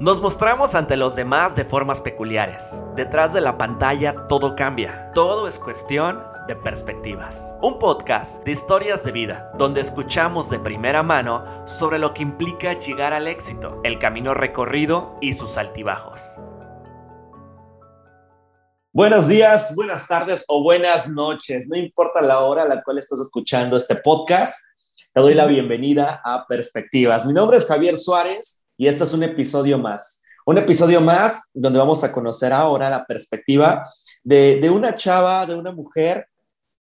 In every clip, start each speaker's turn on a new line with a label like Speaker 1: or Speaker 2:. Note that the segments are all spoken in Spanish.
Speaker 1: Nos mostramos ante los demás de formas peculiares. Detrás de la pantalla todo cambia. Todo es cuestión de perspectivas. Un podcast de historias de vida, donde escuchamos de primera mano sobre lo que implica llegar al éxito, el camino recorrido y sus altibajos. Buenos días, buenas tardes o buenas noches. No importa la hora a la cual estás escuchando este podcast, te doy la bienvenida a Perspectivas. Mi nombre es Javier Suárez y este es un episodio más. Un episodio más donde vamos a conocer ahora la perspectiva de, de una chava, de una mujer,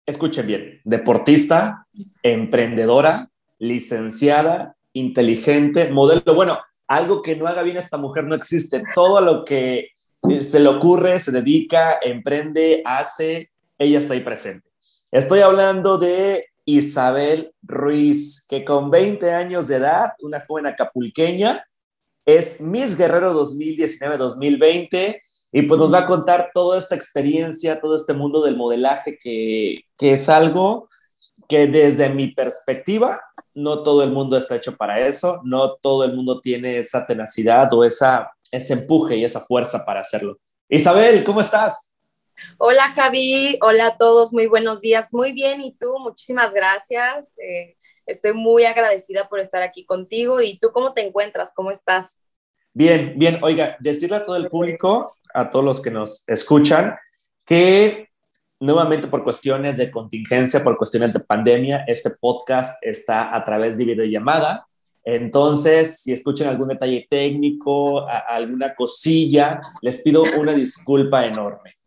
Speaker 1: escuchen bien, deportista, emprendedora, licenciada, inteligente, modelo. Bueno, algo que no haga bien esta mujer no existe. Todo lo que eh, se le ocurre, se dedica, emprende, hace, ella está ahí presente. Estoy hablando de Isabel Ruiz, que con 20 años de edad, una joven acapulqueña, es Miss Guerrero 2019-2020 y pues nos va a contar toda esta experiencia, todo este mundo del modelaje que, que es algo que desde mi perspectiva, no todo el mundo está hecho para eso, no todo el mundo tiene esa tenacidad o esa ese empuje y esa fuerza para hacerlo. Isabel, ¿cómo estás?
Speaker 2: Hola Javi, hola a todos, muy buenos días, muy bien, ¿y tú? Muchísimas gracias. Eh, estoy muy agradecida por estar aquí contigo. ¿Y tú cómo te encuentras? ¿Cómo estás?
Speaker 1: Bien, bien. Oiga, decirle a todo el público, a todos los que nos escuchan, que nuevamente por cuestiones de contingencia, por cuestiones de pandemia, este podcast está a través de videollamada. Entonces, si escuchan algún detalle técnico, alguna cosilla, les pido una disculpa enorme.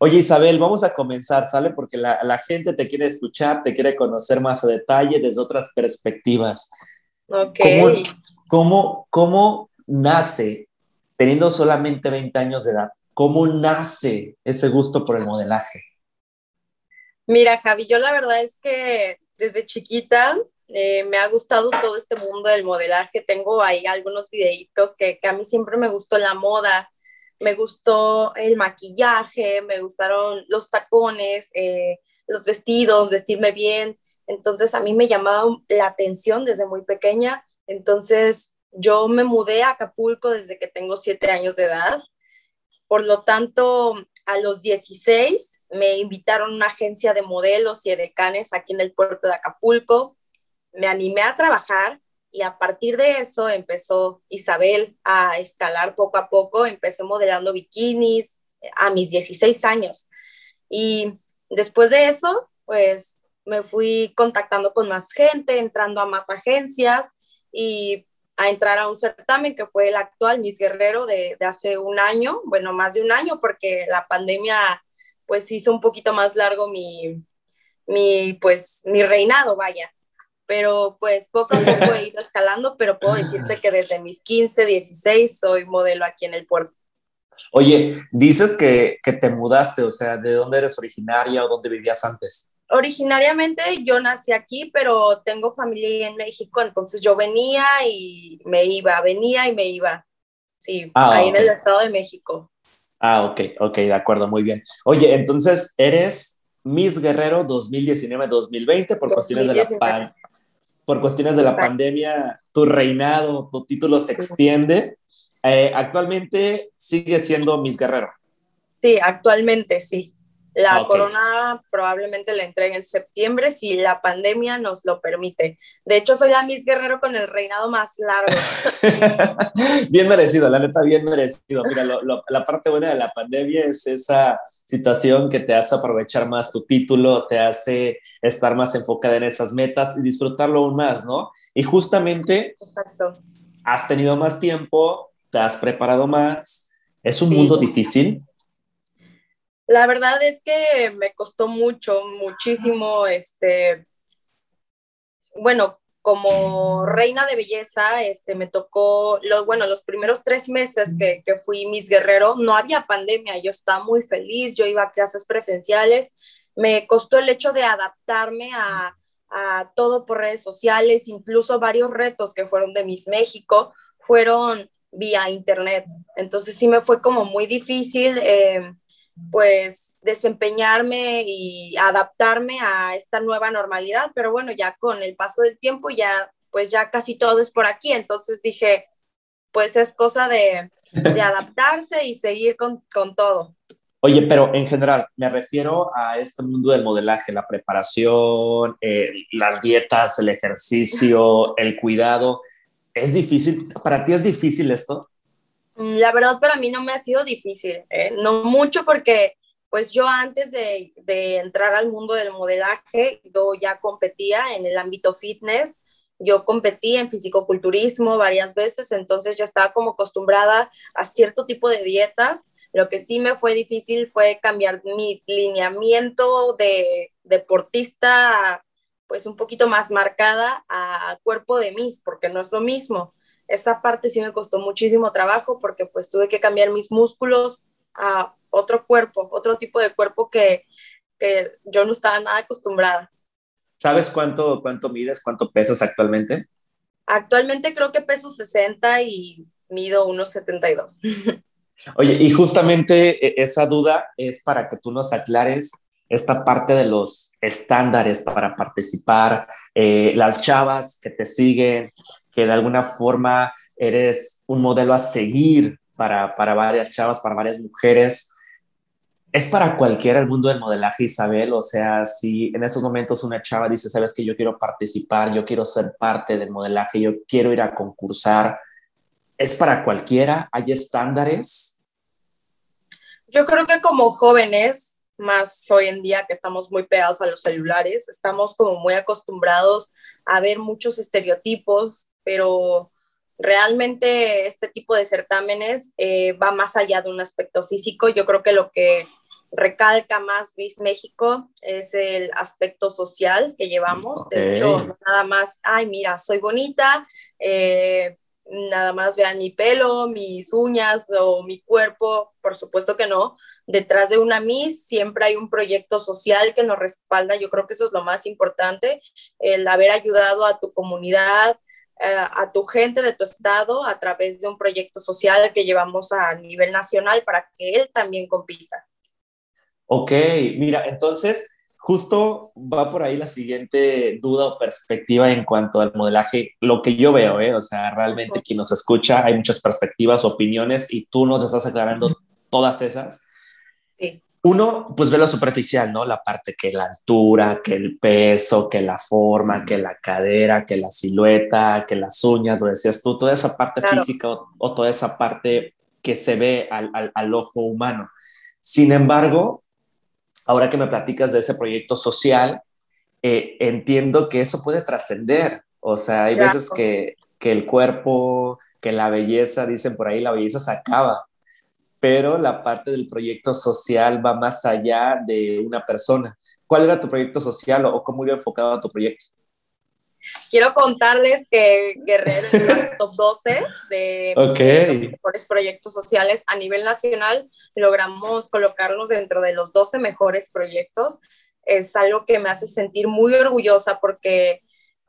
Speaker 1: Oye, Isabel, vamos a comenzar, ¿sale? Porque la, gente te quiere escuchar, te quiere conocer más a detalle desde otras perspectivas.
Speaker 2: Ok.
Speaker 1: ¿Cómo, cómo nace, teniendo solamente 20 años de edad, cómo nace ese gusto por el modelaje?
Speaker 2: Mira, Javi, yo la verdad es que desde chiquita eh, me ha gustado todo este mundo del modelaje. Tengo ahí algunos videitos que, a mí siempre me gustó la moda, me gustó el maquillaje, me gustaron los tacones, eh, los vestidos, vestirme bien. Entonces a mí me llamaba la atención desde muy pequeña. Entonces yo me mudé a Acapulco desde que tengo siete años de edad. Por lo tanto, a los 16 me invitaron a una agencia de modelos y edecanes aquí en el puerto de Acapulco me animé a trabajar y a partir de eso empezó Isabel a escalar poco a poco. Empecé modelando bikinis a mis 16 años. Y después de eso, pues me fui contactando con más gente, entrando a más agencias y a entrar a un certamen que fue el actual Miss Guerrero de, de, hace un año, bueno, más de un año, porque la pandemia pues hizo un poquito más largo mi, mi pues, mi reinado, vaya pero pues poco a poco he ido escalando, pero puedo decirte que desde mis 15, 16 soy modelo aquí en el puerto.
Speaker 1: Oye, dices que, que te mudaste, o sea, ¿de dónde eres originaria o dónde vivías antes?
Speaker 2: Originariamente yo nací aquí, pero tengo familia en México, entonces yo venía y me iba, venía y me iba. Sí, ah, ahí en el Estado de México.
Speaker 1: Ah, ok, ok, de acuerdo, muy bien. Oye, entonces eres Miss Guerrero 2019-2020 por cuestiones de la pandemia por cuestiones de la pandemia, tu reinado, tu título se extiende. Eh, actualmente sigue siendo Miss Guerrero.
Speaker 2: Sí, actualmente sí. La ah, corona probablemente la entregue en septiembre si la pandemia nos lo permite. De hecho, soy la Miss Guerrero con el reinado más largo.
Speaker 1: bien merecido, la neta, bien merecido. Mira, la parte buena de la pandemia es esa situación que te hace aprovechar más tu título, te hace estar más enfocada en esas metas y disfrutarlo aún más, ¿no? Y justamente
Speaker 2: Exacto.
Speaker 1: has tenido más tiempo, te has preparado más. Es un mundo difícil,
Speaker 2: la verdad es que me costó mucho, muchísimo, este, bueno, como reina de belleza, este, me tocó, los, bueno, los primeros tres meses que, que fui Miss Guerrero, no había pandemia, yo estaba muy feliz, yo iba a clases presenciales, me costó el hecho de adaptarme a, a todo por redes sociales, incluso varios retos que fueron de Miss México fueron vía internet, entonces sí me fue como muy difícil. Eh, pues desempeñarme y adaptarme a esta nueva normalidad, pero bueno, ya con el paso del tiempo ya pues ya casi todo es por aquí, entonces dije, pues es cosa de, adaptarse y seguir con, con todo.
Speaker 1: Oye, pero en general, me refiero a este mundo del modelaje, la preparación, eh, las dietas, el ejercicio, el cuidado. ¿Es difícil? ¿Para ti es difícil esto?
Speaker 2: Mm, la verdad, para mí no me ha sido difícil, ¿eh? no mucho porque pues yo antes de, de, entrar al mundo del modelaje, yo ya competía en el ámbito fitness, yo competí en fisicoculturismo varias veces, entonces ya estaba como acostumbrada a cierto tipo de dietas lo que sí me fue difícil fue cambiar mi lineamiento de deportista, pues un poquito más marcada a cuerpo de mis, porque no es lo mismo. Esa parte sí me costó muchísimo trabajo porque pues tuve que cambiar mis músculos a otro cuerpo, otro tipo de cuerpo que, que yo no estaba nada acostumbrada.
Speaker 1: ¿Sabes cuánto, cuánto mides, cuánto pesas actualmente?
Speaker 2: Actualmente creo que peso 60 y mido unos 72.
Speaker 1: Oye, y justamente e, esa duda es para que tú nos aclares esta parte de los estándares para participar, eh, las chavas que te siguen, que de alguna forma eres un modelo a seguir para, para varias chavas, para varias mujeres. ¿Es para cualquiera el mundo del modelaje, Isabel? O sea, si en estos momentos una chava dice, sabes que yo quiero participar, yo quiero ser parte del modelaje, yo quiero ir a concursar, ¿Es para cualquiera? ¿Hay estándares?
Speaker 2: Yo creo que como jóvenes, más hoy en día que estamos muy pegados a los celulares, estamos como muy acostumbrados a ver muchos estereotipos, pero realmente este tipo de certámenes eh, va más allá de un aspecto físico. Yo creo que lo que recalca más Miss México es el aspecto social que llevamos. De hecho, nada más, ay, mira, soy bonita, eh, nada más vean mi pelo, mis uñas o mi cuerpo, por supuesto que no. Detrás de una Miss siempre hay un proyecto social que nos respalda. Yo creo que eso es lo más importante, el haber ayudado a tu comunidad, a tu gente de tu estado a través de un proyecto social que llevamos a nivel nacional para que él también compita.
Speaker 1: Ok, mira, entonces justo va por ahí la siguiente duda o perspectiva en cuanto al modelaje, lo que yo veo, ¿eh? o sea, realmente quien nos escucha, hay muchas perspectivas, opiniones y tú nos estás aclarando todas esas. Sí. Uno, pues ve lo superficial, ¿no? La parte que la altura, que el peso, que la forma, que la cadera, que la silueta, que las uñas, lo decías tú, toda esa parte física o, toda esa parte que se ve al, al, al ojo humano. Sin embargo, ahora que me platicas de ese proyecto social, eh, entiendo que eso puede trascender. O sea, hay veces que, que el cuerpo, que la belleza, dicen por ahí, la belleza se acaba, pero la parte del proyecto social va más allá de una persona. ¿Cuál era tu proyecto social o cómo iba enfocado a tu proyecto?
Speaker 2: Quiero contarles que Guerrero es el top 12 de, los mejores proyectos sociales a nivel nacional. Logramos colocarnos dentro de los 12 mejores proyectos. Es algo que me hace sentir muy orgullosa porque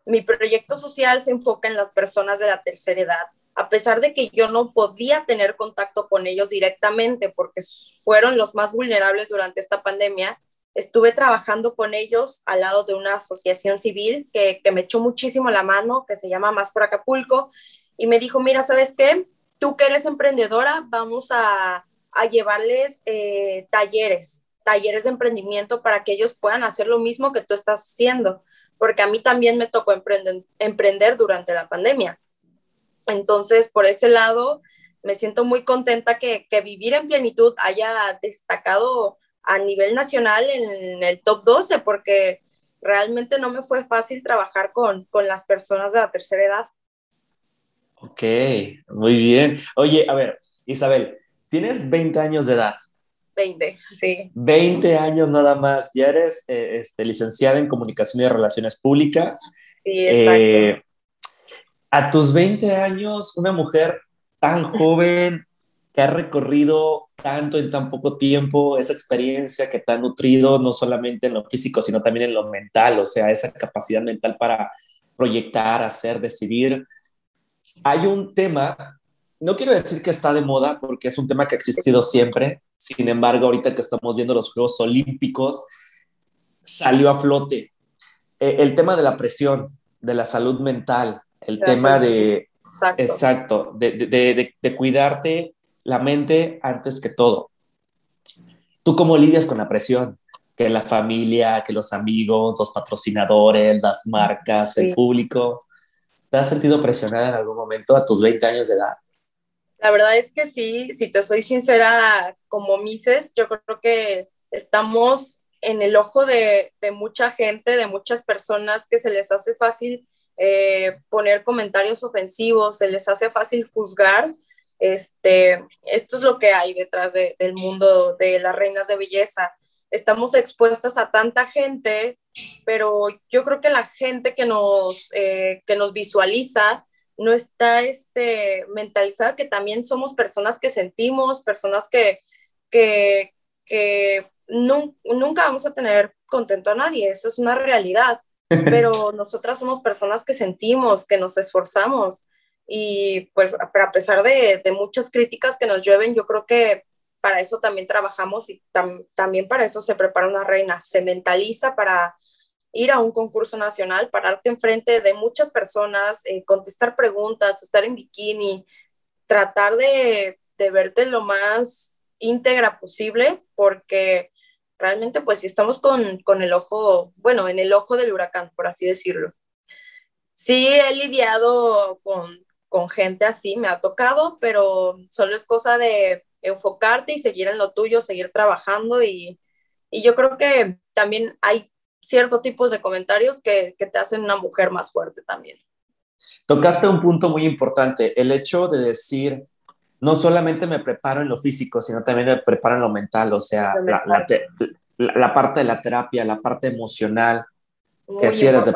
Speaker 2: mi proyecto social se enfoca en las personas de la tercera edad. A pesar de que yo no podía tener contacto con ellos directamente porque fueron los más vulnerables durante esta pandemia, estuve trabajando con ellos al lado de una asociación civil que, me echó muchísimo la mano, que se llama Más por Acapulco, y me dijo, mira, ¿sabes qué? Tú que eres emprendedora, vamos a, llevarles eh, talleres, talleres de emprendimiento para que ellos puedan hacer lo mismo que tú estás haciendo, porque a mí también me tocó emprender, emprender durante la pandemia. Entonces, por ese lado, me siento muy contenta que, que vivir en plenitud haya destacado a nivel nacional en el top 12 porque realmente no me fue fácil trabajar con, con las personas de la tercera edad.
Speaker 1: Ok, muy bien. Oye, a ver, Isabel, tienes 20 años de edad.
Speaker 2: 20, sí.
Speaker 1: 20 años nada más. Ya eres eh, este, licenciada en Comunicación y Relaciones Públicas.
Speaker 2: Sí, exacto. Eh,
Speaker 1: a tus 20 años, una mujer tan joven, que ha recorrido tanto en tan poco tiempo, esa experiencia que te ha nutrido no solamente en lo físico, sino también en lo mental, o sea, esa capacidad mental para proyectar, hacer, decidir. Hay un tema, no quiero decir que está de moda, porque es un tema que ha existido siempre, sin embargo, ahorita que estamos viendo los Juegos Olímpicos, salió a flote. Eh, el tema de la presión, de la salud mental, el tema de
Speaker 2: Exacto.
Speaker 1: Exacto, de, de, de, cuidarte la mente antes que todo. ¿Tú cómo lidias con la presión? Que la familia, que los amigos, los patrocinadores, las marcas, el público. ¿Te has sentido presionada en algún momento a tus 20 años de edad?
Speaker 2: La verdad es que sí, si te soy sincera, como Mises, yo creo que estamos en el ojo de, de mucha gente, de muchas personas que se les hace fácil eh, poner comentarios ofensivos, se les hace fácil juzgar. Este, esto es lo que hay detrás del mundo de las reinas de belleza. Estamos expuestas a tanta gente, pero yo creo que la gente que nos, eh, que nos visualiza no está este, mentalizada que también somos personas que sentimos, personas que, que, que nunca vamos a tener contento a nadie, eso es una realidad, pero nosotras somos personas que sentimos, que nos esforzamos. Y pues a pesar de, muchas críticas que nos llueven, yo creo que para eso también trabajamos y también para eso se prepara una reina, se mentaliza para ir a un concurso nacional, pararte enfrente de muchas personas, eh, contestar preguntas, estar en bikini, tratar de, de verte lo más íntegra posible, porque realmente pues si estamos con, con, el ojo, bueno, en el ojo del huracán, por así decirlo. Sí he lidiado con, con gente así, me ha tocado, pero solo es cosa de enfocarte y seguir en lo tuyo, seguir trabajando y, y yo creo que también hay ciertos tipos de comentarios que, que te hacen una mujer más fuerte también.
Speaker 1: Tocaste un punto muy importante, el hecho de decir, no solamente me preparo en lo físico, sino también me preparo en lo mental, o sea, la, parte de la terapia, la parte emocional, que si, eres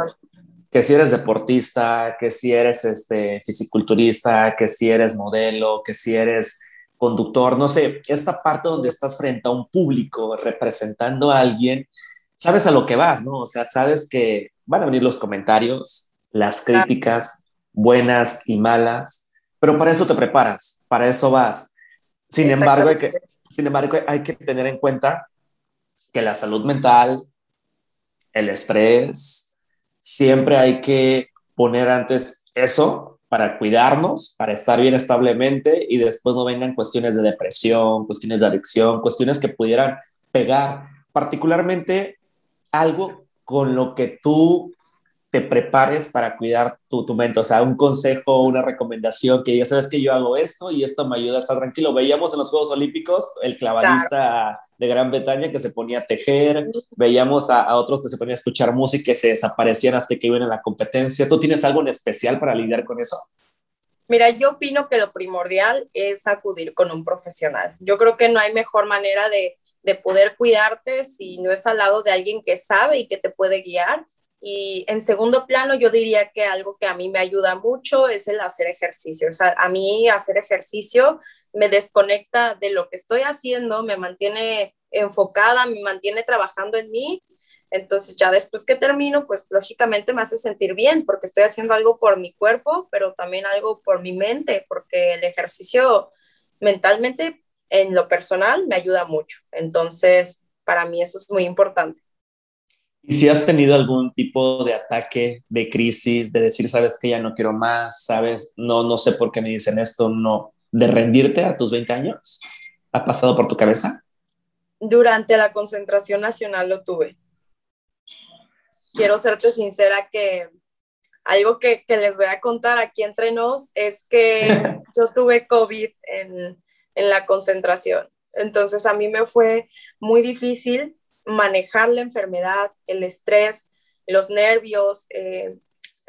Speaker 1: que si eres deportista, que si eres este, fisiculturista, que si eres modelo, que si eres conductor, no sé, esta parte donde estás frente a un público representando a alguien, sabes a lo que vas, ¿no? O sea, sabes que van a venir los comentarios, las críticas, buenas y malas, pero para eso te preparas, para eso vas. Sin embargo, hay que, sin embargo, hay que tener en cuenta que la salud mental, el estrés, siempre hay que poner antes eso para cuidarnos, para estar bien establemente y después no vengan cuestiones de depresión, cuestiones de adicción, cuestiones que pudieran pegar, particularmente algo con lo que tú te prepares para cuidar tu, tu mente, o sea, un consejo, una recomendación que ya sabes que yo hago esto y esto me ayuda a estar tranquilo. Veíamos en los Juegos Olímpicos el clavadista de Gran Bretaña que se ponía a tejer, veíamos a, otros que se ponían a escuchar música que se desaparecían hasta que iban a la competencia. ¿Tú tienes algo en especial para lidiar con eso?
Speaker 2: Mira, yo opino que lo primordial es acudir con un profesional. Yo creo que no hay mejor manera de, de poder cuidarte si no es al lado de alguien que sabe y que te puede guiar y en segundo plano, yo diría que algo que a mí me ayuda mucho es el hacer ejercicio. O sea, a mí hacer ejercicio me desconecta de lo que estoy haciendo, me mantiene enfocada, me mantiene trabajando en mí. Entonces ya después que termino, pues lógicamente me hace sentir bien porque estoy haciendo algo por mi cuerpo, pero también algo por mi mente, porque el ejercicio mentalmente en lo personal me ayuda mucho. Entonces, para mí eso es muy importante.
Speaker 1: ¿Y si has tenido algún tipo de ataque, de crisis, de decir, sabes que ya no quiero más, sabes, no, no sé por qué me dicen esto, no, de rendirte a tus 20 años? ¿Ha pasado por tu cabeza?
Speaker 2: Durante la concentración nacional lo tuve. Quiero serte sincera que algo que, que les voy a contar aquí entre nos es que yo tuve COVID en, en la concentración. Entonces a mí me fue muy difícil manejar la enfermedad, el estrés, los nervios. Eh,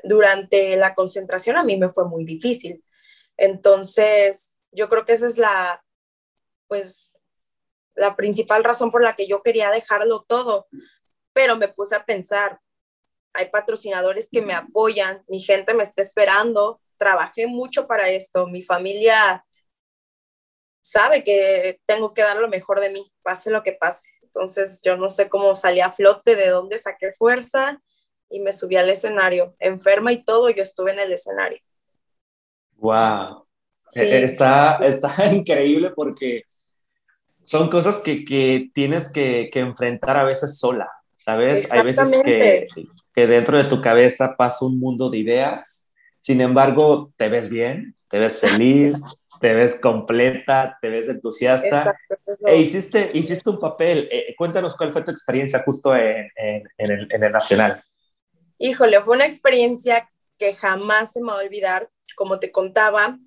Speaker 2: durante la concentración a mí me fue muy difícil. Entonces, yo creo que esa es la, pues, la principal razón por la que yo quería dejarlo todo. Pero me puse a pensar, hay patrocinadores que me apoyan, mi gente me está esperando, trabajé mucho para esto, mi familia sabe que tengo que dar lo mejor de mí, pase lo que pase. Entonces yo no sé cómo salí a flote, de dónde saqué fuerza y me subí al escenario. Enferma y todo, yo estuve en el escenario.
Speaker 1: ¡Wow! E, está, está increíble porque son cosas que, que tienes que, que, enfrentar a veces sola, ¿sabes? Hay veces que, que, dentro de tu cabeza pasa un mundo de ideas Sin embargo, te ves bien, te ves feliz, te ves completa, te ves entusiasta. e hiciste, hiciste un papel. Eh, cuéntanos cuál fue tu experiencia justo en, en, el, en, el, Nacional.
Speaker 2: Híjole, fue una experiencia que jamás se me va a olvidar. Como te contaba,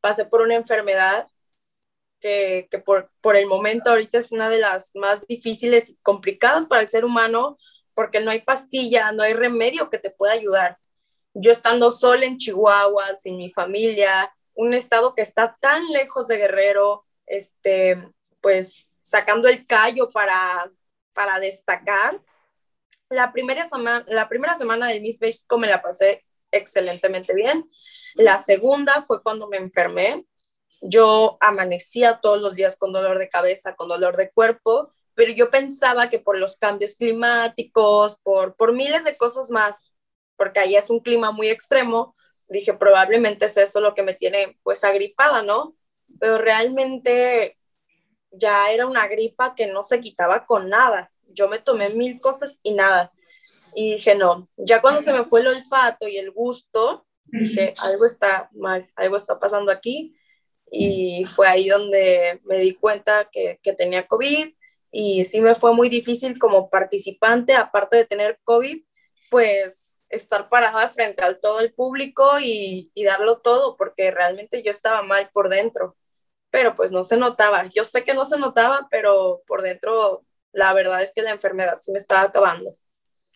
Speaker 2: pasé por una enfermedad que, que por, por, el momento ahorita es una de las más difíciles y complicadas para el ser humano porque no hay pastilla, no hay remedio que te pueda ayudar. Yo estando sola en Chihuahua, sin mi familia, un estado que está tan lejos de Guerrero, este, pues sacando el callo para, para destacar. La primera, semana, la primera semana del Miss México me la pasé excelentemente bien. La segunda fue cuando me enfermé. Yo amanecía todos los días con dolor de cabeza, con dolor de cuerpo, pero yo pensaba que por los cambios climáticos, por, por miles de cosas más, porque ahí es un clima muy extremo, dije, probablemente es eso lo que me tiene pues agripada, ¿no? Pero realmente ya era una gripa que no se quitaba con nada. Yo me tomé mil cosas y nada. Y dije, no, ya cuando se me fue el olfato y el gusto, dije, algo está mal, algo está pasando aquí. Y fue ahí donde me di cuenta que, que tenía COVID y sí me fue muy difícil como participante, aparte de tener COVID, pues estar parada frente al todo el público y, y, darlo todo, porque realmente yo estaba mal por dentro, pero pues no se notaba. Yo sé que no se notaba, pero por dentro la verdad es que la enfermedad se me estaba acabando.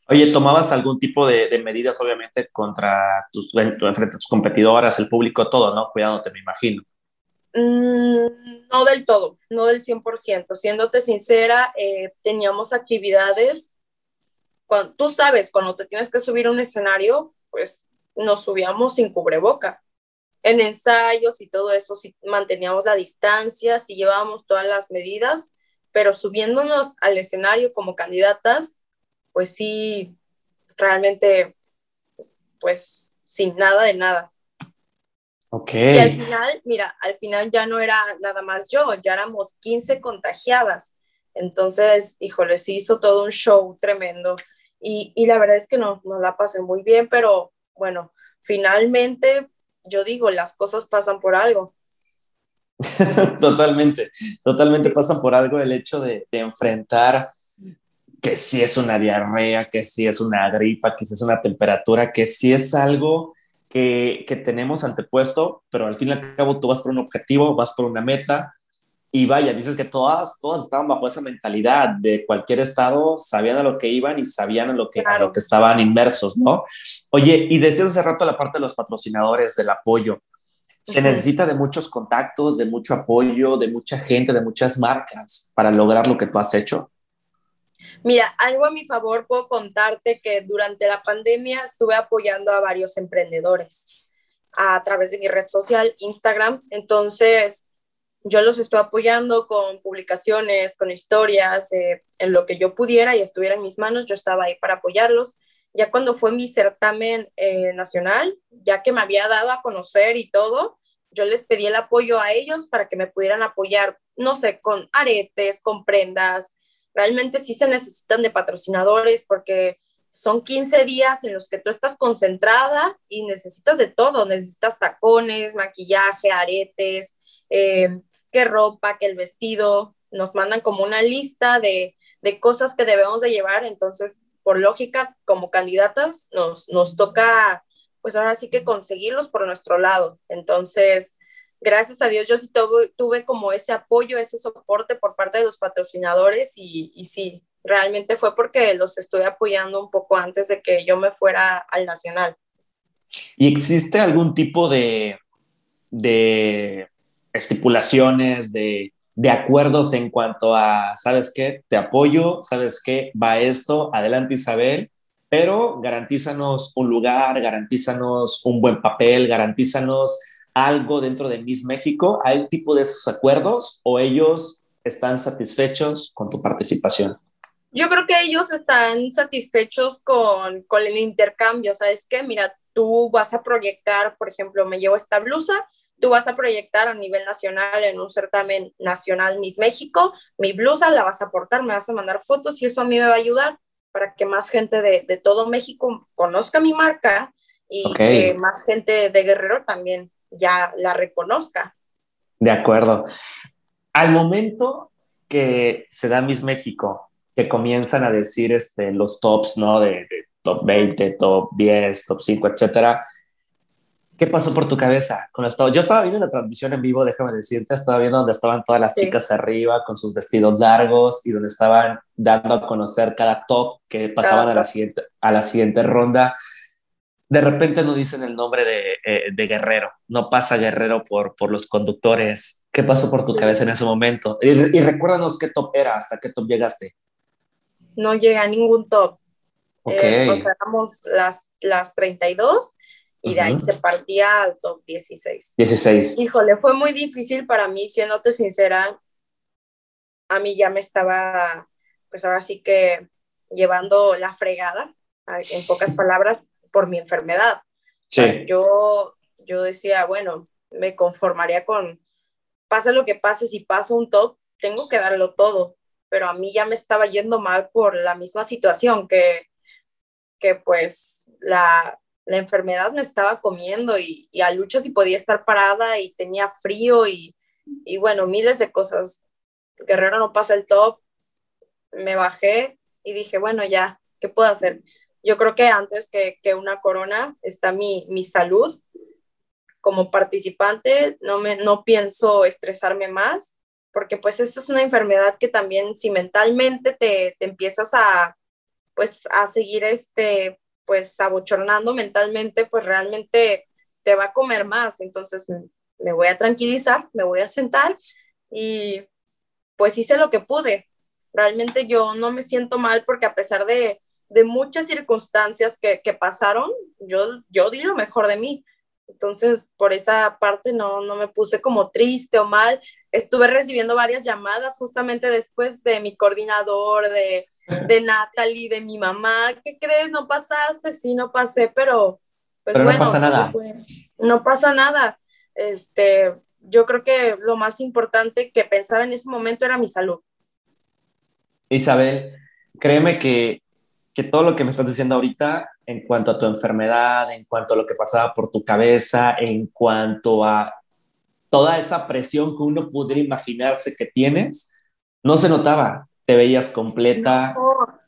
Speaker 1: Oye, ¿tomabas algún tipo de, de medidas, obviamente, contra tus, frente a tus competidoras, el público, todo, ¿no? Cuidándote, me imagino.
Speaker 2: Mm, no del todo, no del 100%. Siéndote sincera, eh, teníamos actividades tú sabes, cuando te tienes que subir a un escenario, pues nos subíamos sin cubreboca. En ensayos y todo eso, sí manteníamos la distancia, sí llevábamos todas las medidas, pero subiéndonos al escenario como candidatas, pues sí, realmente, pues sin nada de nada.
Speaker 1: Ok.
Speaker 2: Y al final, mira, al final ya no era nada más yo, ya éramos 15 contagiadas. Entonces, híjole, se hizo todo un show tremendo. Y, y la verdad es que no, no la pasé muy bien, pero bueno, finalmente yo digo, las cosas pasan por algo.
Speaker 1: totalmente, totalmente pasan por algo el hecho de, de, enfrentar que si es una diarrea, que si es una gripa, que si es una temperatura, que si es algo que, que tenemos antepuesto, pero al fin y al cabo tú vas por un objetivo, vas por una meta y vaya, dices que todas, todas estaban bajo esa mentalidad de cualquier estado, sabían a lo que iban y sabían a lo que, a lo que estaban inmersos, ¿no? Oye, y decías hace rato la parte de los patrocinadores, del apoyo. Se necesita de muchos contactos, de mucho apoyo, de mucha gente, de muchas marcas para lograr lo que tú has hecho.
Speaker 2: Mira, algo a mi favor puedo contarte que durante la pandemia estuve apoyando a varios emprendedores a través de mi red social, Instagram. Entonces, yo los estoy apoyando con publicaciones, con historias, eh, en lo que yo pudiera y estuviera en mis manos, yo estaba ahí para apoyarlos. Ya cuando fue mi certamen eh, nacional, ya que me había dado a conocer y todo, yo les pedí el apoyo a ellos para que me pudieran apoyar, no sé, con aretes, con prendas. Realmente sí se necesitan de patrocinadores porque son 15 días en los que tú estás concentrada y necesitas de todo, necesitas tacones, maquillaje, aretes, eh, qué ropa, qué el vestido, nos mandan como una lista de, de cosas que debemos de llevar, entonces, por lógica, como candidatas, nos, nos toca, pues ahora sí que conseguirlos por nuestro lado. Entonces, gracias a Dios, yo sí tuve, tuve como ese apoyo, ese soporte por parte de los patrocinadores y, y sí, realmente fue porque los estoy apoyando un poco antes de que yo me fuera al nacional.
Speaker 1: ¿Y existe algún tipo de, de estipulaciones, de, de acuerdos en cuanto a, ¿sabes qué? Te apoyo, ¿sabes qué? Va esto, adelante Isabel, pero garantízanos un lugar, garantízanos un buen papel, garantízanos algo dentro de Miss México. ¿Hay tipo de esos acuerdos o ellos están satisfechos con tu participación?
Speaker 2: Yo creo que ellos están satisfechos con, con el intercambio, ¿sabes qué? Mira, tú vas a proyectar, por ejemplo, me llevo esta blusa, tú vas a proyectar a nivel nacional en un certamen nacional Miss México, mi blusa la vas a aportar, me vas a mandar fotos y eso a mí me va a ayudar para que más gente de, de todo México conozca mi marca y que más gente de Guerrero también ya la reconozca.
Speaker 1: De acuerdo. Al momento que se da Miss México, que comienzan a decir este, los tops, ¿no? De, top 20, top 10, top 5, etcétera. ¿Qué pasó por tu cabeza? Con esto? Yo estaba viendo la transmisión en vivo, déjame decirte, estaba viendo donde estaban todas las chicas arriba con sus vestidos largos y donde estaban dando a conocer cada top que pasaban a la, siguiente, a la siguiente ronda. De repente no dicen el nombre de, eh, de Guerrero, no pasa Guerrero por, por los conductores. ¿Qué pasó por tu cabeza en ese momento? Y, y recuérdanos qué top era, hasta qué top llegaste
Speaker 2: no llega a ningún top. Eh, o sea, éramos las, las 32 y de ahí se partía al top 16.
Speaker 1: 16.
Speaker 2: Híjole, fue muy difícil para mí, siéndote sincera. A mí ya me estaba, pues ahora sí que llevando la fregada, en pocas palabras, por mi enfermedad. Sí. yo, yo decía, bueno, me conformaría con, pasa lo que pase, si pasa un top, tengo que darlo todo pero a mí ya me estaba yendo mal por la misma situación que, que pues la, la enfermedad me estaba comiendo y, y, a lucha si podía estar parada y tenía frío y, y bueno, miles de cosas. Guerrero no pasa el top, me bajé y dije, bueno, ya, ¿qué puedo hacer? Yo creo que antes que, que una corona está mi, mi salud. Como participante, no, me, no pienso estresarme más porque pues esta es una enfermedad que también si mentalmente te, te empiezas a, pues a seguir este, pues abochornando mentalmente, pues realmente te va a comer más. Entonces me voy a tranquilizar, me voy a sentar y pues hice lo que pude. Realmente yo no me siento mal porque a pesar de, de muchas circunstancias que, que, pasaron, yo, yo di lo mejor de mí. Entonces, por esa parte no, no me puse como triste o mal. Estuve recibiendo varias llamadas justamente después de mi coordinador, de, de Natalie, de mi mamá. ¿Qué crees? ¿No pasaste? Sí, no pasé, pero pues
Speaker 1: bueno. No pasa nada.
Speaker 2: no pasa nada. Este, yo creo que lo más importante que pensaba en ese momento era mi salud.
Speaker 1: Isabel, créeme que, que todo lo que me estás diciendo ahorita en cuanto a tu enfermedad, en cuanto a lo que pasaba por tu cabeza, en cuanto a toda esa presión que uno pudiera imaginarse que tienes, no se notaba. Te veías completa,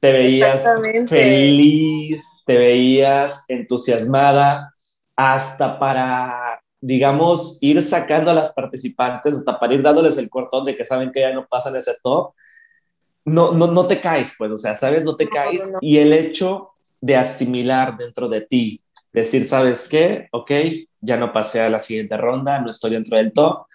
Speaker 1: te veías feliz, te veías entusiasmada, hasta para, digamos, ir sacando a las participantes, hasta para ir dándoles el cortón de que saben que ya no pasan ese top. No, no, no te caes, pues, o sea, ¿sabes? No te caes. Y el hecho de asimilar dentro de ti, decir, ¿sabes qué? Ok, ya no pasé a la siguiente ronda, no estoy dentro del top,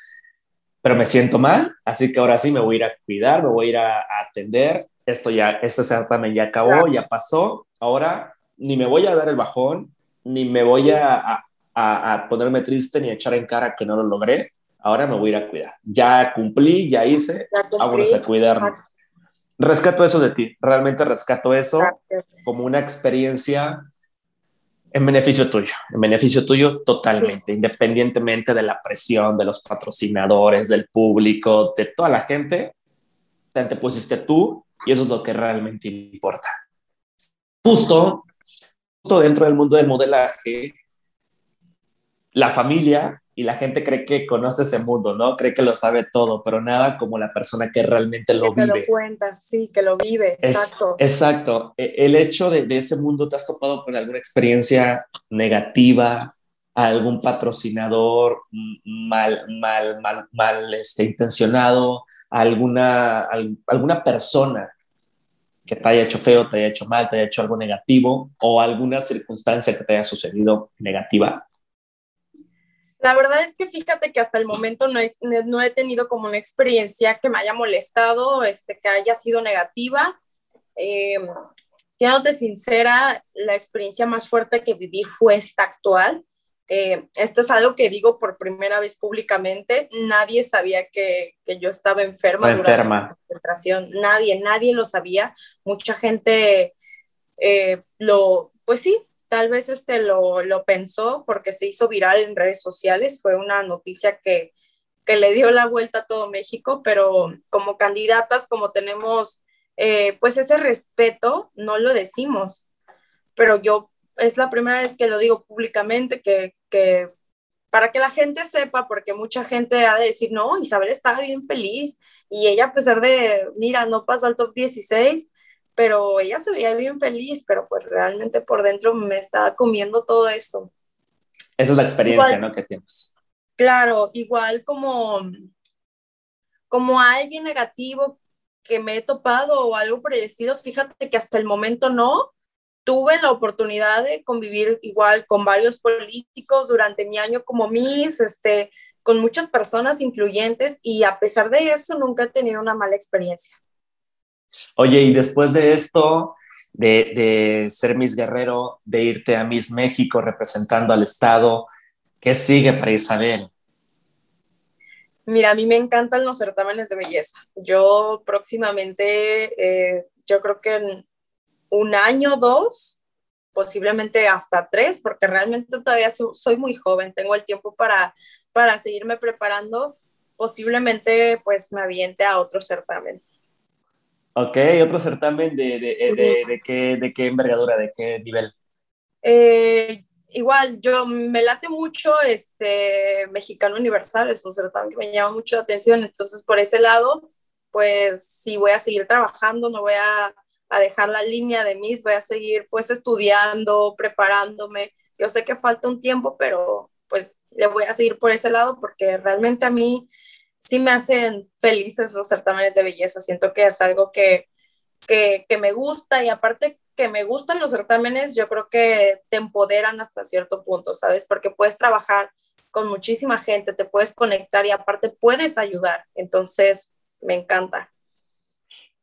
Speaker 1: pero me siento mal, así que ahora sí me voy a ir a cuidar, me voy a ir a, atender, esto ya, este certamen ya acabó, ya pasó, ahora ni me voy a dar el bajón, ni me voy a, a, ponerme triste, ni a echar en cara que no lo logré, ahora me voy a ir a cuidar. Ya cumplí, ya hice, vámonos a cuidarnos. Rescato eso de ti, realmente rescato eso como una experiencia en beneficio tuyo, en beneficio tuyo totalmente, independientemente de la presión de los patrocinadores, del público, de toda la gente, te pusiste tú y eso es lo que realmente importa. Justo, justo dentro del mundo del modelaje, la familia y la gente cree que conoce ese mundo, ¿no? Cree que lo sabe todo, pero nada como la persona que realmente lo vive.
Speaker 2: Que lo cuenta, sí, que lo vive, exacto.
Speaker 1: exacto. E, el hecho de, de, ese mundo, ¿te has topado con alguna experiencia negativa? algún patrocinador mal, mal, mal, mal este, intencionado? alguna, alguna persona que te haya hecho feo, te haya hecho mal, te haya hecho algo negativo o alguna circunstancia que te haya sucedido negativa?
Speaker 2: La verdad es que fíjate que hasta el momento no he, no he tenido como una experiencia que me haya molestado, este, que haya sido negativa. Eh, siéndote sincera, la experiencia más fuerte que viví fue esta actual. Eh, esto es algo que digo por primera vez públicamente. Nadie sabía que, que yo estaba enferma.
Speaker 1: enferma.
Speaker 2: La concentración. Nadie, nadie lo sabía. Mucha gente eh, lo, pues sí, tal vez este lo, lo, pensó porque se hizo viral en redes sociales, fue una noticia que, que le dio la vuelta a todo México, pero como candidatas, como tenemos eh, pues ese respeto, no lo decimos. Pero yo es la primera vez que lo digo públicamente, que, que para que la gente sepa, porque mucha gente ha de decir, no, Isabel estaba bien feliz y ella a pesar de, mira, no pasó al top 16, pero ella se veía bien feliz, pero pues realmente por dentro me estaba comiendo todo esto.
Speaker 1: Esa es la experiencia, ¿no? Que tienes.
Speaker 2: Claro, igual como, como alguien negativo que me he topado o algo por el estilo, fíjate que hasta el momento no. Tuve la oportunidad de convivir igual con varios políticos durante mi año como Miss, este, con muchas personas influyentes y a pesar de eso nunca he tenido una mala experiencia.
Speaker 1: Oye, y después de esto, de, de, ser Miss Guerrero, de irte a Miss México representando al Estado, ¿qué sigue para Isabel?
Speaker 2: Mira, a mí me encantan los certámenes de belleza. Yo próximamente, eh, yo creo que en un año, dos, posiblemente hasta tres, porque realmente todavía soy muy joven, tengo el tiempo para, para seguirme preparando, posiblemente pues me aviente a otro certamen.
Speaker 1: Ok, otro certamen de, de, de, de qué, de qué envergadura, de qué nivel.
Speaker 2: Eh, igual, yo me late mucho este Mexicano Universal, es un certamen que me llama mucho la atención, entonces por ese lado, pues sí voy a seguir trabajando, no voy a, a dejar la línea de mis, voy a seguir pues estudiando, preparándome. Yo sé que falta un tiempo, pero pues le voy a seguir por ese lado porque realmente a mí sí me hacen felices los certámenes de belleza. Siento que es algo que, que, que, me gusta y aparte que me gustan los certámenes, yo creo que te empoderan hasta cierto punto, ¿sabes? Porque puedes trabajar con muchísima gente, te puedes conectar y aparte puedes ayudar. Entonces, me encanta.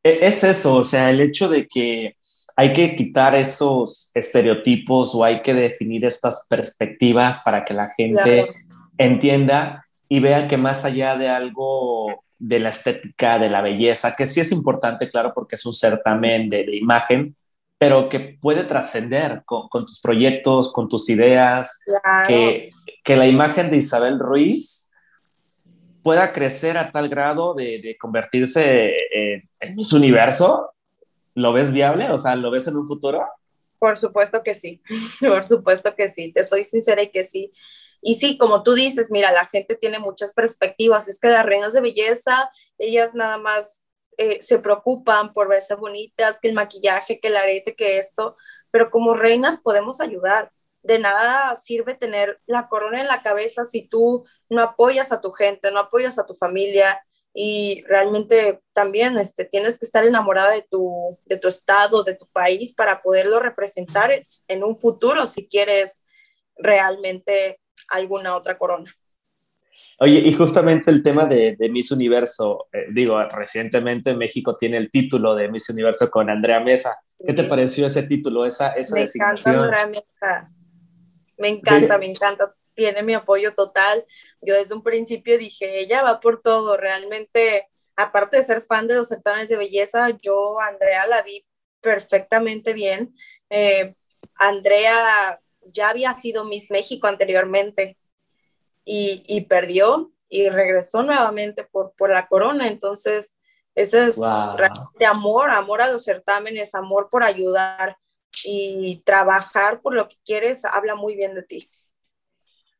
Speaker 1: E, es eso, o sea, el hecho de que hay que quitar esos estereotipos o hay que definir estas perspectivas para que la gente claro. entienda y vea que más allá de algo de la estética, de la belleza, que sí es importante, claro, porque es un certamen de, de imagen, pero que puede trascender con, con, tus proyectos, con tus ideas, claro. que, que, la imagen de Isabel Ruiz pueda crecer a tal grado de, de convertirse en, en Miss Universo. ¿Lo ves viable? O sea, ¿lo ves en un futuro?
Speaker 2: Por supuesto que sí, por supuesto que sí, te soy sincera y que sí. Y sí, como tú dices, mira, la gente tiene muchas perspectivas, es que las reinas de belleza, ellas nada más eh, se preocupan por verse bonitas, que el maquillaje, que el arete, que esto, pero como reinas podemos ayudar. De nada sirve tener la corona en la cabeza si tú no apoyas a tu gente, no apoyas a tu familia y realmente también este, tienes que estar enamorada de tu, de tu estado, de tu país para poderlo representar en un futuro si quieres realmente alguna otra corona.
Speaker 1: Oye, y justamente el tema de, de Miss Universo, eh, digo, recientemente México tiene el título de Miss Universo con Andrea Mesa. ¿Qué te pareció ese título, esa, esa
Speaker 2: me designación? Me encanta Andrea Mesa. Me encanta, ¿Sí? me encanta. Tiene mi apoyo total. Yo desde un principio dije, ella va por todo. Realmente, aparte de ser fan de los certámenes de belleza, yo, Andrea, la vi perfectamente bien. Eh, Andrea ya había sido Miss México anteriormente y, y perdió y regresó nuevamente por, por la corona. Entonces, ese es wow. de amor, amor a los certámenes, amor por ayudar y trabajar por lo que quieres, habla muy bien de ti.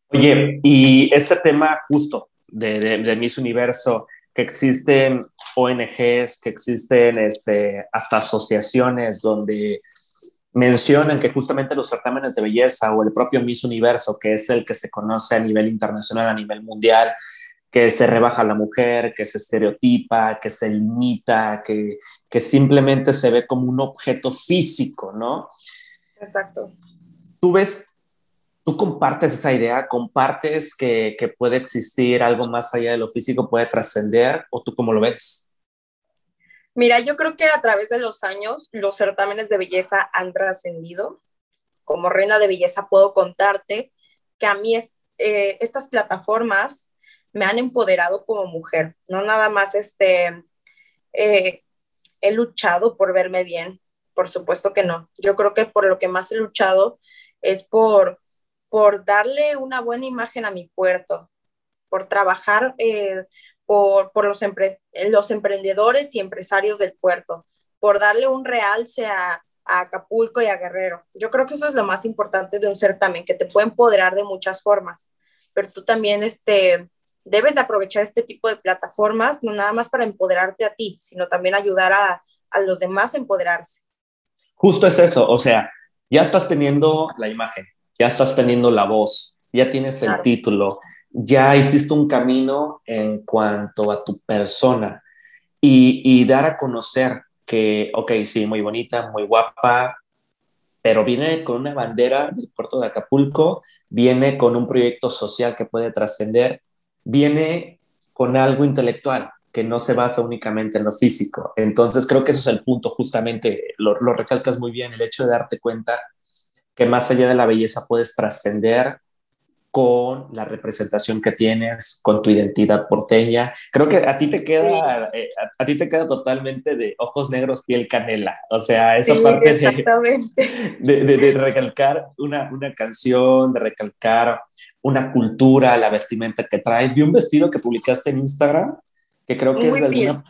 Speaker 1: Oye, y este tema justo de, de, de Miss Universo, que existen ONGs, que existen este, hasta asociaciones donde mencionan que justamente los certámenes de belleza o el propio Miss Universo, que es el que se conoce a nivel internacional, a nivel mundial, que se rebaja a la mujer, que se estereotipa, que se limita, que, que simplemente se ve como un objeto físico, ¿no?
Speaker 2: Exacto.
Speaker 1: Tú ves, tú compartes esa idea, compartes que, que puede existir algo más allá de lo físico, puede trascender, o tú cómo lo ves?
Speaker 2: Mira, yo creo que a través de los años los certámenes de belleza han trascendido. Como reina de belleza puedo contarte que a mí eh, estas plataformas me han empoderado como mujer. No nada más este, eh, he luchado por verme bien, por supuesto que no. Yo creo que por lo que más he luchado es por, por darle una buena imagen a mi puerto, por trabajar eh, por, por los, empre los, emprendedores y empresarios del puerto, por darle un realce a, a Acapulco y a Guerrero. Yo creo que eso es lo más importante de un certamen, que te puede empoderar de muchas formas, pero tú también este, debes de aprovechar este tipo de plataformas, no nada más para empoderarte a ti, sino también ayudar a, a los demás a empoderarse.
Speaker 1: Justo es eso, o sea, ya estás teniendo la imagen, ya estás teniendo la voz, ya tienes el título, ya hiciste un camino en cuanto a tu persona y, dar a conocer que, ok, sí, muy bonita, muy guapa, pero viene con una bandera del puerto de Acapulco, viene con un proyecto social que puede trascender, viene con algo intelectual que no se basa únicamente en lo físico. Entonces creo que eso es el punto, justamente, lo, lo recalcas muy bien, el hecho de darte cuenta que más allá de la belleza puedes trascender con la representación que tienes, con tu identidad porteña. Creo que a ti te queda, eh, a, ti te queda totalmente de ojos negros, piel canela. O sea, esa parte de, de, de, recalcar una, una canción, de recalcar una cultura, la vestimenta que traes. Vi un vestido que publicaste en Instagram, que creo que es de alguna...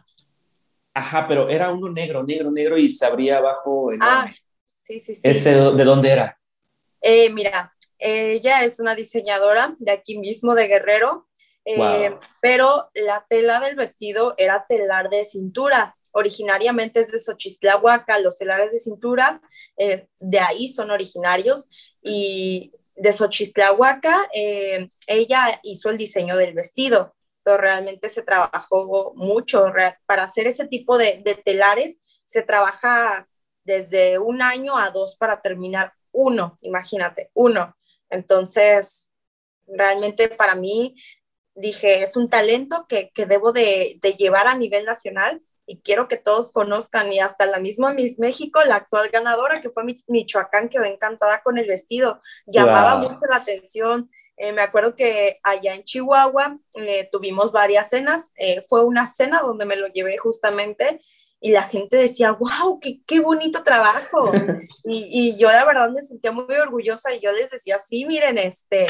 Speaker 1: Ajá, pero era uno negro, negro, negro y se abría abajo.
Speaker 2: Ah, sí, sí, sí.
Speaker 1: ¿Ese de dónde era?
Speaker 2: Eh, mira, ella es una diseñadora de aquí mismo, de Guerrero, eh, pero la tela del vestido era telar de cintura. Originariamente es de Xochistlahuaca, los telares de cintura eh, de ahí son originarios y de Xochistlahuaca eh, ella hizo el diseño del vestido, pero realmente se trabajó mucho. Para hacer ese tipo de, de telares se trabaja desde un año a dos para terminar uno, imagínate, uno. Entonces, realmente para mí, dije, es un talento que, debo de, llevar a nivel nacional y quiero que todos conozcan y hasta la misma Miss México, la actual ganadora que fue Michoacán, quedó encantada con el vestido, llamaba mucho la atención. Eh, me acuerdo que allá en Chihuahua eh, tuvimos varias cenas, eh, fue una cena donde me lo llevé justamente y la gente decía, wow, qué, qué bonito trabajo. y, y, yo la verdad me sentía muy orgullosa y yo les decía, sí, miren, este,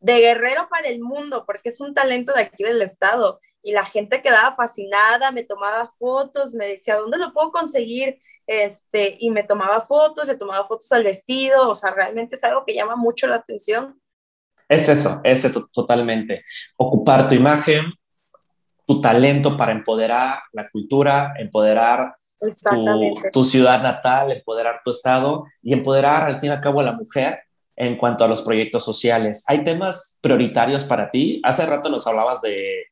Speaker 2: de guerrero para el mundo, porque es un talento de aquí del estado. Y la gente quedaba fascinada, me tomaba fotos, me decía, ¿dónde lo puedo conseguir? Este, y me tomaba fotos, le tomaba fotos al vestido, o sea, realmente es algo que llama mucho la atención.
Speaker 1: Es eso, es totalmente. Ocupar tu imagen, tu talento para empoderar la cultura, empoderar tu, ciudad natal, empoderar tu estado y empoderar al fin y al cabo a la mujer en cuanto a los proyectos sociales. ¿Hay temas prioritarios para ti? Hace rato nos hablabas de,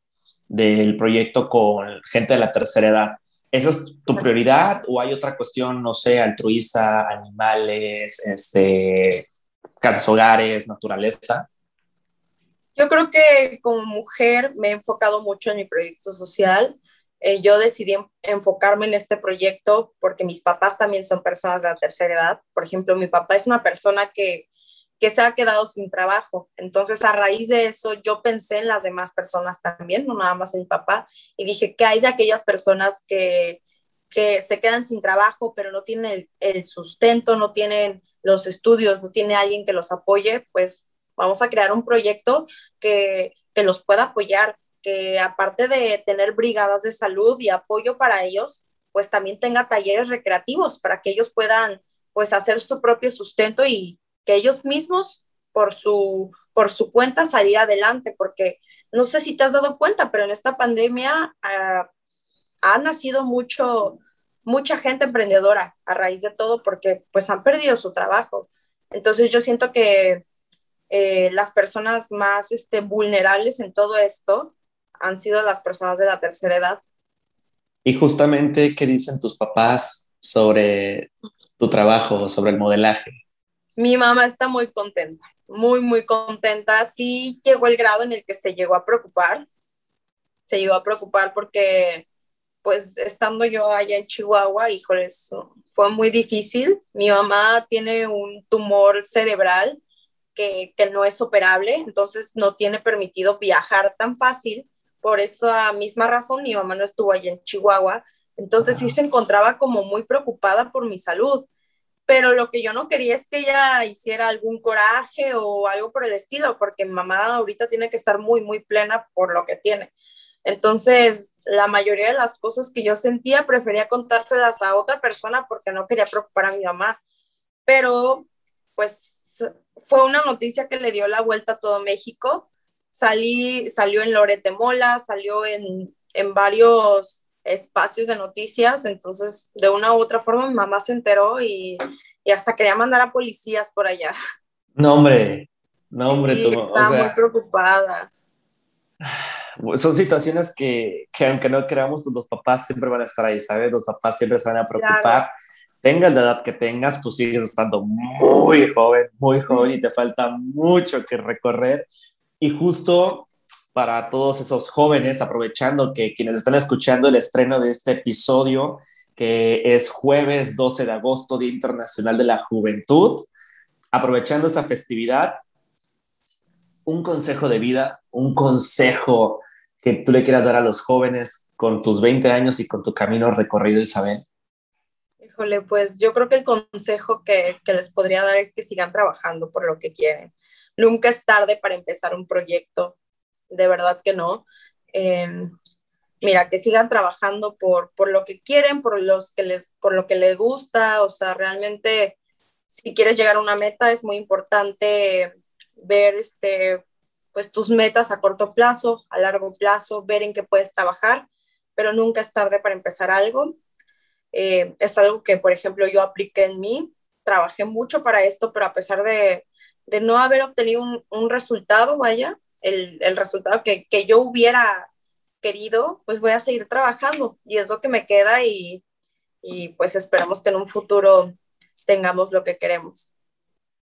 Speaker 1: del proyecto con gente de la tercera edad. ¿Esa es tu prioridad o hay otra cuestión, no sé, altruista, animales, este, casas hogares, naturaleza?
Speaker 2: Yo creo que como mujer me he enfocado mucho en mi proyecto social. Eh, yo decidí enfocarme en este proyecto porque mis papás también son personas de la tercera edad. Por ejemplo, mi papá es una persona que, que se ha quedado sin trabajo. Entonces, a raíz de eso, yo pensé en las demás personas también, no nada más en mi papá, y dije, ¿qué hay de aquellas personas que, que se quedan sin trabajo, pero no tienen el, el sustento, no tienen los estudios, no tiene alguien que los apoye? Pues Vamos a crear un proyecto que, que los pueda apoyar, que aparte de tener brigadas de salud y apoyo para ellos, pues también tenga talleres recreativos para que ellos puedan pues hacer su propio sustento y que ellos mismos por su, por su cuenta salir adelante, porque no sé si te has dado cuenta, pero en esta pandemia uh, ha nacido mucho, mucha gente emprendedora a raíz de todo porque pues han perdido su trabajo. Entonces yo siento que eh, las personas más este, vulnerables en todo esto han sido las personas de la tercera edad.
Speaker 1: Y justamente, ¿qué dicen tus papás sobre tu trabajo, sobre el modelaje?
Speaker 2: Mi mamá está muy contenta, muy, muy contenta. Sí llegó el grado en el que se llegó a preocupar. Se llegó a preocupar porque, pues, estando yo allá en Chihuahua, híjoles, fue muy difícil. Mi mamá tiene un tumor cerebral que, no es operable, entonces no tiene permitido viajar tan fácil. Por esa misma razón, mi mamá no estuvo allí en Chihuahua, entonces sí se encontraba como muy preocupada por mi salud. Pero lo que yo no quería es que ella hiciera algún coraje o algo por el estilo, porque mamá ahorita tiene que estar muy, muy plena por lo que tiene. Entonces, la mayoría de las cosas que yo sentía prefería contárselas a otra persona porque no quería preocupar a mi mamá pero pues fue una noticia que le dio la vuelta a todo México. Salí, salió en Lorete Mola, salió en, en varios espacios de noticias, entonces de una u otra forma mi mamá se enteró y, y hasta quería mandar a policías por allá.
Speaker 1: No, hombre, no, hombre,
Speaker 2: sí, Estaba muy preocupada.
Speaker 1: Son situaciones que, que, aunque no pues los papás siempre van a estar ahí, ¿sabes? Los papás siempre se van a preocupar. Tengas la edad que tengas, tú sigues estando muy joven, muy joven y te falta mucho que recorrer. Y justo para todos esos jóvenes, aprovechando que quienes están escuchando el estreno de este episodio, que es jueves 12 de agosto, Día Internacional de la Juventud, aprovechando esa festividad, un consejo de vida, un consejo que tú le quieras dar a los jóvenes con tus 20 años y con tu camino recorrido, Isabel?
Speaker 2: Pues yo creo que el consejo que, que les podría dar es que sigan trabajando por lo que quieren. Nunca es tarde para empezar un proyecto, de verdad que no. Em, mira, que sigan trabajando por, por lo que quieren, por, los que les, por lo que les gusta, o sea, realmente si quieres llegar a una meta es muy importante ver este, pues tus metas a corto plazo, a largo plazo, ver en qué puedes trabajar, pero nunca es tarde para empezar algo. Eh, es algo que, por ejemplo, yo apliqué en mí, trabajé mucho para esto, pero a pesar de, de no haber obtenido un, un resultado, vaya, el, el resultado que, que, yo hubiera querido, pues voy a seguir trabajando y es lo que me queda y, y pues esperamos que en un futuro tengamos lo que queremos.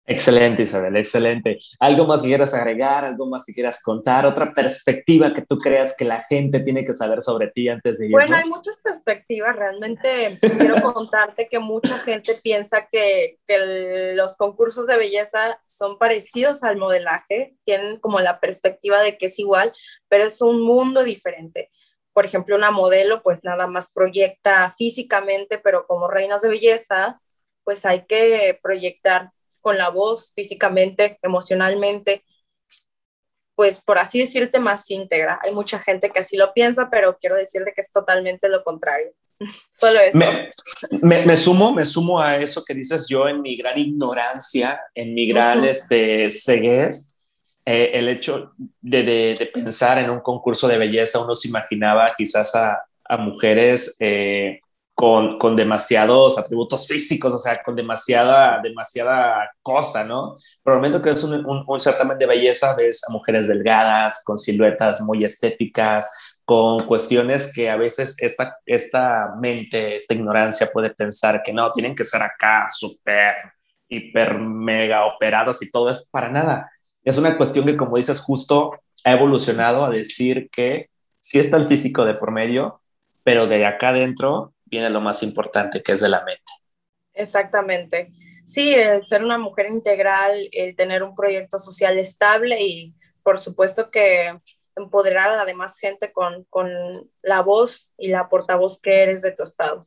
Speaker 1: Excelente, Isabel, excelente. ¿Algo más que quieras agregar? ¿Algo más que quieras contar? ¿Otra perspectiva que tú creas que la gente tiene que saber sobre ti antes de ir?
Speaker 2: Bueno, hay muchas perspectivas. Realmente quiero contarte que mucha gente piensa que, que, los concursos de belleza son parecidos al modelaje, tienen como la perspectiva de que es igual, pero es un mundo diferente. Por ejemplo, una modelo pues nada más proyecta físicamente, pero como reinas de belleza, pues hay que proyectar con la voz, físicamente, emocionalmente, pues por así decirte, más íntegra. Hay mucha gente que así lo piensa, pero quiero decirle que es totalmente lo contrario. Solo eso.
Speaker 1: Me, me, sumo, me sumo a eso que dices yo en mi gran ignorancia, en mi gran este, ceguez. Eh, el hecho de, de, de, pensar en un concurso de belleza, uno se imaginaba quizás a, a mujeres eh, con, con, demasiados atributos físicos, o sea, con demasiada, demasiada cosa, ¿no? Pero el momento que es un, un, un, certamen de belleza, ves a mujeres delgadas, con siluetas muy estéticas, con cuestiones que a veces esta, esta mente, esta ignorancia puede pensar que no, tienen que ser acá súper, hiper, mega operadas y todo es para nada. Es una cuestión que, como dices, justo ha evolucionado a decir que sí está el físico de por medio, pero de acá adentro viene lo más importante, que es de la mente.
Speaker 2: Exactamente. Sí, el ser una mujer integral, el tener un proyecto social estable y por supuesto que empoderar a la demás gente con, con la voz y la portavoz que eres de tu estado.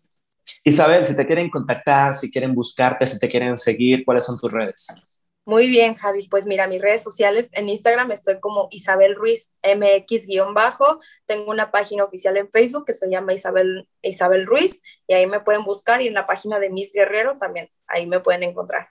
Speaker 1: Isabel, si te quieren contactar, si quieren buscarte, si te quieren seguir, ¿cuáles son tus redes?
Speaker 2: Muy bien, Javi. Pues mira, mis redes sociales en Instagram estoy como Isabel Ruiz MX-bajo. Tengo una página oficial en Facebook que se llama Isabel, Isabel Ruiz y ahí me pueden buscar y en la página de Miss Guerrero también, ahí me pueden encontrar.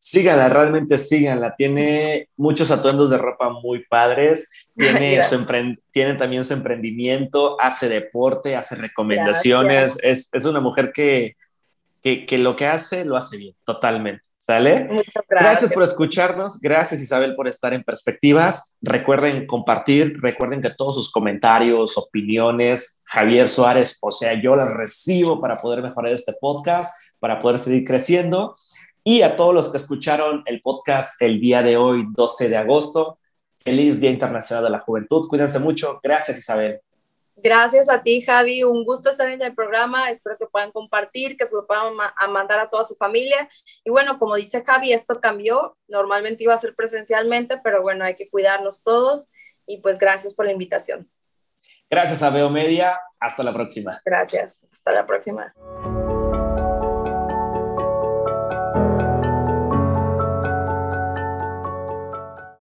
Speaker 1: Síganla, realmente síganla. Tiene muchos atuendos de ropa muy padres. Tiene, su tiene también su emprendimiento, hace deporte, hace recomendaciones. Es, es, una mujer que, que, que lo que hace lo hace bien, totalmente. ¿Sale?
Speaker 2: Muchas
Speaker 1: gracias. gracias. por escucharnos. Gracias, Isabel, por estar en Perspectivas. Recuerden compartir, recuerden que todos sus comentarios, opiniones, Javier Suárez, o sea, yo las recibo para poder mejorar este podcast, para poder seguir creciendo. Y a todos los que escucharon el podcast el día de hoy, 12 de agosto, feliz Día Internacional de la Juventud. Cuídense mucho. Gracias, Isabel.
Speaker 2: Gracias a ti, Javi. Un gusto estar en el programa. Espero que puedan compartir, que se lo puedan ma a mandar a toda su familia. Y bueno, como dice Javi, esto cambió. Normalmente iba a ser presencialmente, pero bueno, hay que cuidarnos todos. Y pues gracias por la invitación.
Speaker 1: Gracias a Veo Media. Hasta la próxima.
Speaker 2: Gracias. Hasta la próxima.